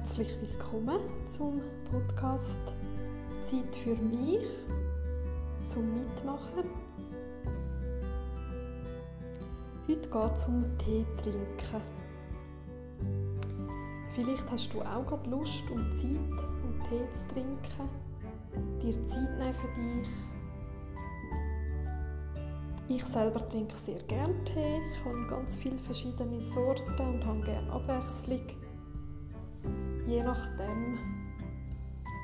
Herzlich willkommen zum Podcast Zeit für mich zum Mitmachen. Heute geht es um Tee trinken. Vielleicht hast du auch gerade Lust und Zeit, um Tee zu trinken, dir Zeit nehmen für dich. Ich selber trinke sehr gerne Tee. Ich habe ganz viele verschiedene Sorten und habe gerne Abwechslung. Je nachdem,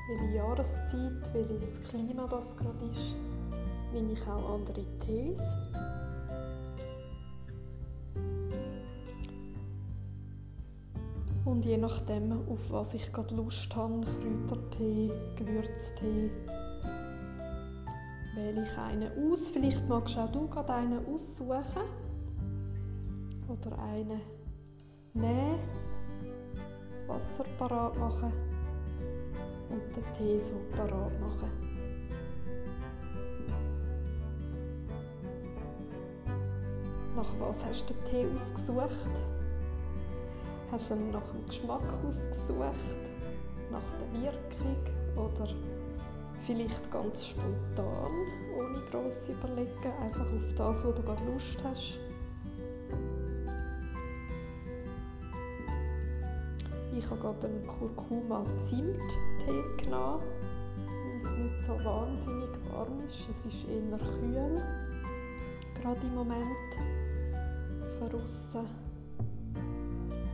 welche Jahreszeit, welches Klima das gerade ist, nehme ich auch andere Tees. Und je nachdem, auf was ich gerade Lust habe, Kräutertee, Gewürztee, wähle ich einen aus. Vielleicht magst auch du gerade einen aussuchen oder einen nehmen, das Wasser parat machen und den Tee so parat machen. Nach was hast du den Tee ausgesucht? Hast du ihn nach dem Geschmack ausgesucht? Nach der Wirkung? Oder vielleicht ganz spontan, ohne gross überlegen, einfach auf das, wo du gerade Lust hast? Ich habe gerade einen Kurkuma-Zimt-Tee genommen, weil es nicht so wahnsinnig warm ist. Es ist eher kühl, gerade im Moment, von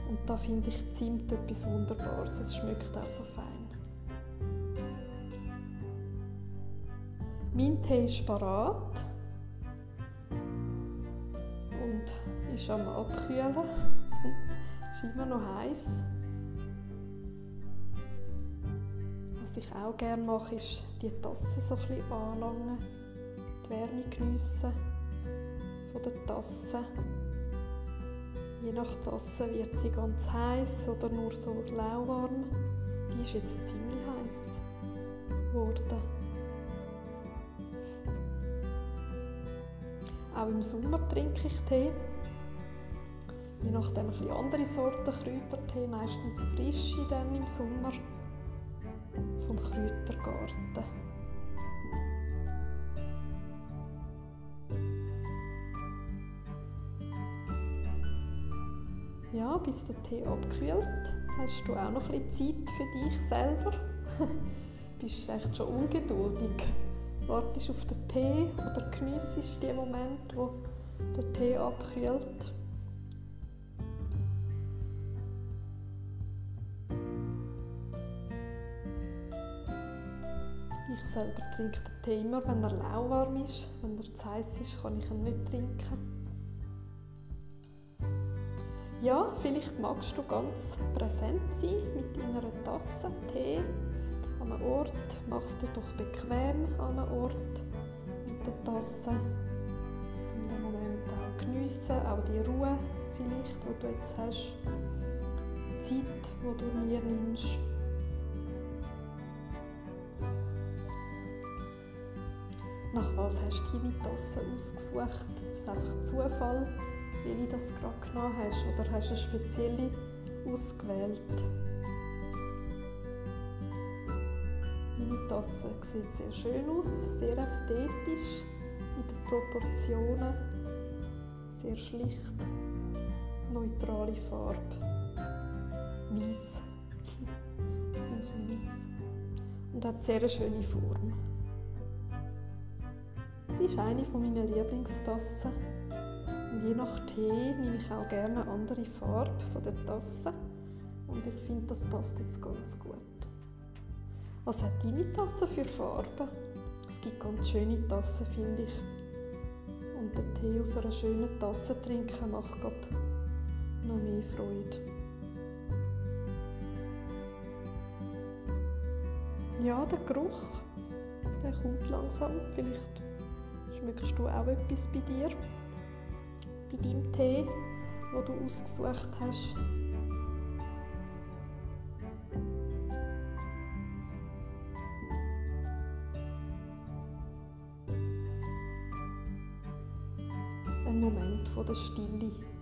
Und da finde ich Zimt etwas Wunderbares. Es schmeckt auch so fein. Mein Tee ist parat und ist am Abkühlen. ist immer noch heiß. Was ich auch gerne mache, ist die Tasse so ein bisschen anlangen, die Wärme geniessen von der Tasse. Je nach Tasse wird sie ganz heiß oder nur so lauwarm. Die ist jetzt ziemlich heiß geworden. Auch im Sommer trinke ich Tee. Je nachdem ein bisschen andere Sorten Kräutertee, meistens frische dann im Sommer vom Kräutergarten. Ja, bis der Tee abkühlt, hast du auch noch ein bisschen Zeit für dich selber. Bist echt schon ungeduldig. Wartest auf den Tee oder geniessest den Moment, wo der Tee abkühlt. Ich selber trinke den Tee immer, wenn er lauwarm ist. Wenn er zu heiß ist, kann ich ihn nicht trinken. Ja, vielleicht magst du ganz präsent sein mit deiner Tasse Tee an einem Ort. Machst du doch bequem an einem Ort mit der Tasse. Um den Moment auch geniessen, auch die Ruhe vielleicht, die du jetzt hast. Die Zeit, die du mir nimmst. Nach was hast du deine Tasse ausgesucht? Das ist einfach Zufall, welche das gerade genommen hast? Oder hast du eine spezielle ausgewählt? Meine Tasse sieht sehr schön aus, sehr ästhetisch in den Proportionen, sehr schlicht, neutrale Farbe, weiß. Und hat sehr schöne Form. Ist eine meiner Lieblingstassen. Und je nach Tee nehme ich auch gerne eine andere Farbe von der Tasse. Und ich finde, das passt jetzt ganz gut. Was hat deine Tasse für Farben? Es gibt ganz schöne Tassen, finde ich. Und den Tee aus einer schönen Tasse trinken macht gerade noch mehr Freude. Ja, der Geruch, der kommt langsam. Vielleicht schmeckst du auch etwas bei dir, bei deinem Tee, wo du ausgesucht hast. Ein Moment von der Stille.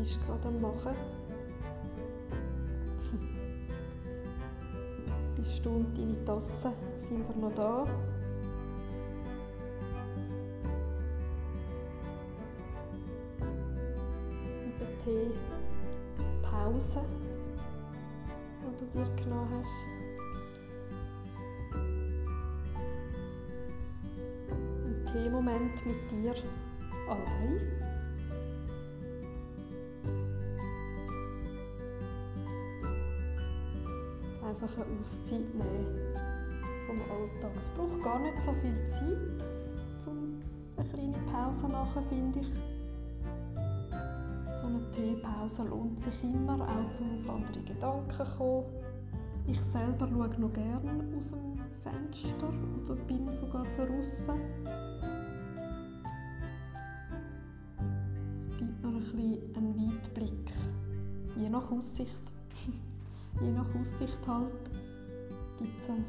Bist du gerade am machen? bist du und deine Tasse, sind wir noch da? In der Teepause, die du dir genommen hast. Ein Teemoment mit dir allein. Einfach eine Auszeit nehmen vom Alltag. Es braucht gar nicht so viel Zeit, um eine kleine Pause machen, finde ich. So eine Teepause lohnt sich immer, auch um auf andere Gedanken kommen. Ich selber schaue noch gerne aus dem Fenster oder bin sogar draussen. Es gibt mir ein bisschen einen Weitblick, je nach Aussicht je nach Aussicht halt, gibt es einen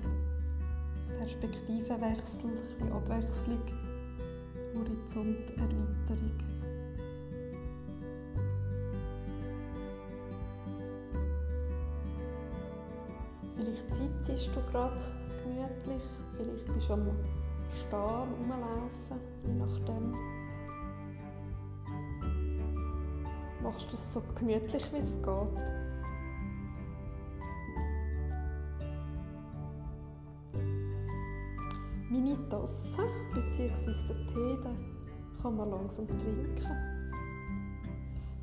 Perspektivenwechsel, ein Abwechslung, Horizonterweiterung. Vielleicht sitzt du gerade gemütlich, vielleicht bist du am Stehen, rumlaufen, je nachdem. Machst du es so gemütlich, wie es geht. Meine Tasse bzw. den Tee den kann man langsam trinken.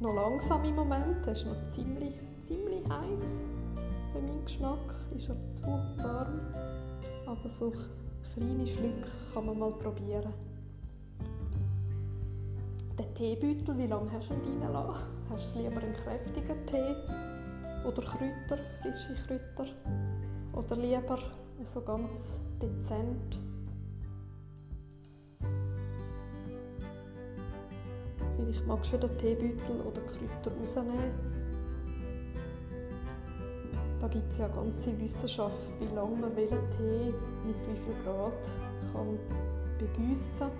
Noch langsam im Moment, er ist noch ziemlich, ziemlich heiß für meinen Geschmack, ist er zu warm, aber so kleine Schlücke kann man mal probieren. Den Teebeutel, wie lange hast du ihn reingelassen? Hast du lieber einen kräftigen Tee oder Kräuter, frische Kräuter? Oder lieber so ganz dezent Vielleicht magst du den Teebeutel oder Kräuter rausnehmen. Da gibt es ja eine ganze Wissenschaft, wie lange man welchen Tee mit wie viel Grad kann begüssen kann.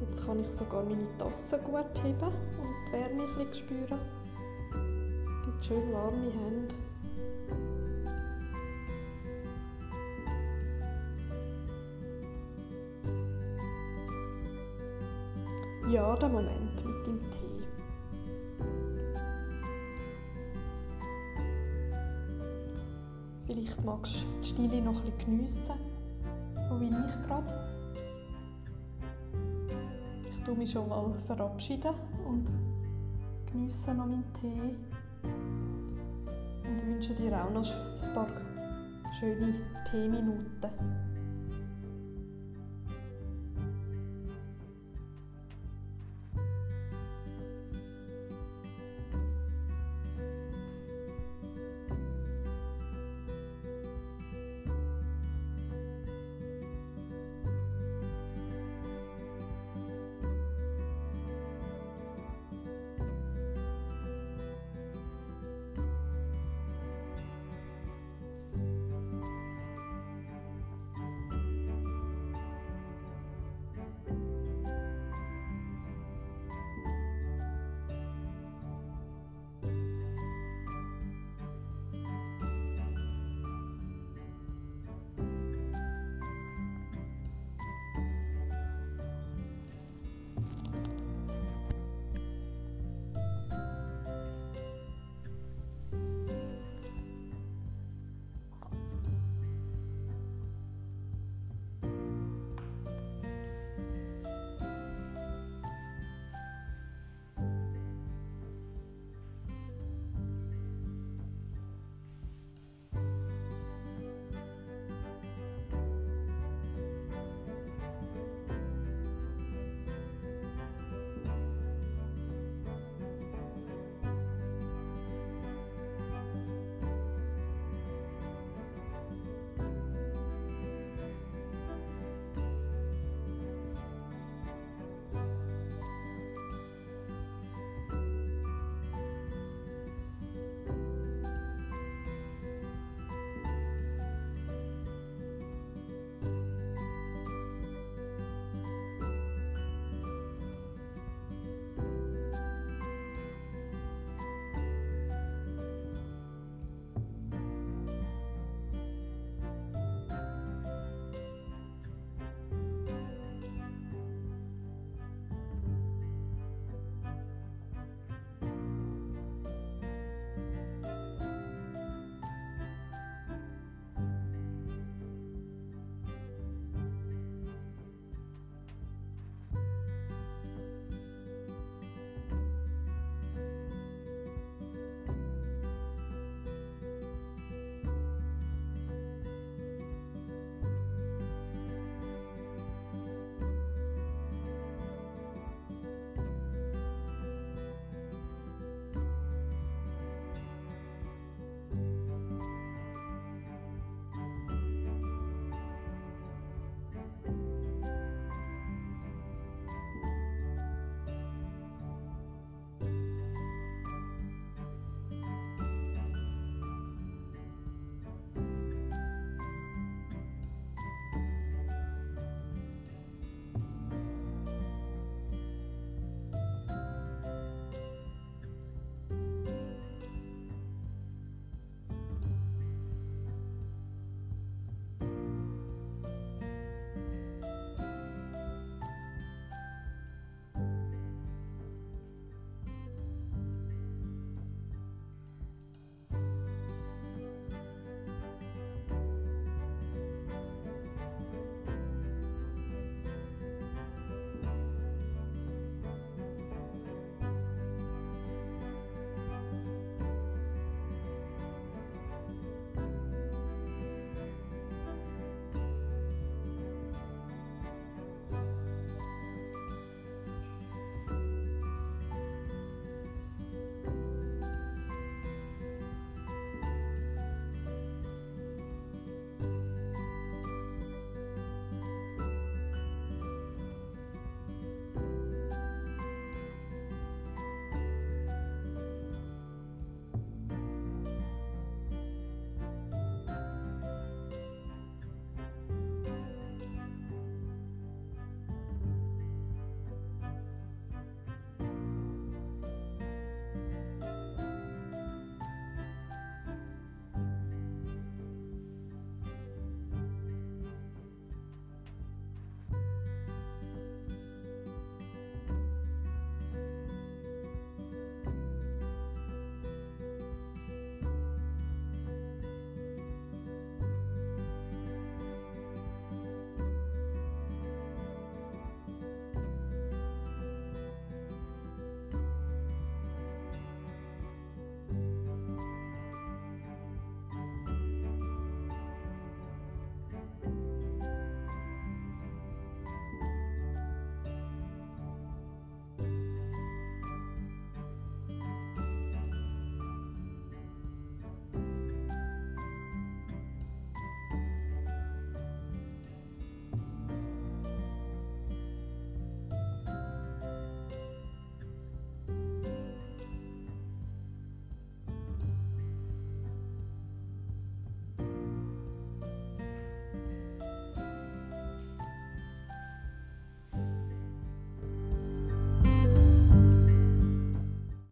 Jetzt kann ich sogar meine Tasse gut heben und die Wärme ein bisschen spüren. Es gibt schön warme Hände. Ja, der Moment mit dem Tee. Vielleicht magst du die Stille noch ein bisschen geniessen, so wie ich gerade. Ich tue mich schon mal verabschieden und geniesse noch meinen Tee. Und wünsche dir auch noch ein paar schöne Teeminuten.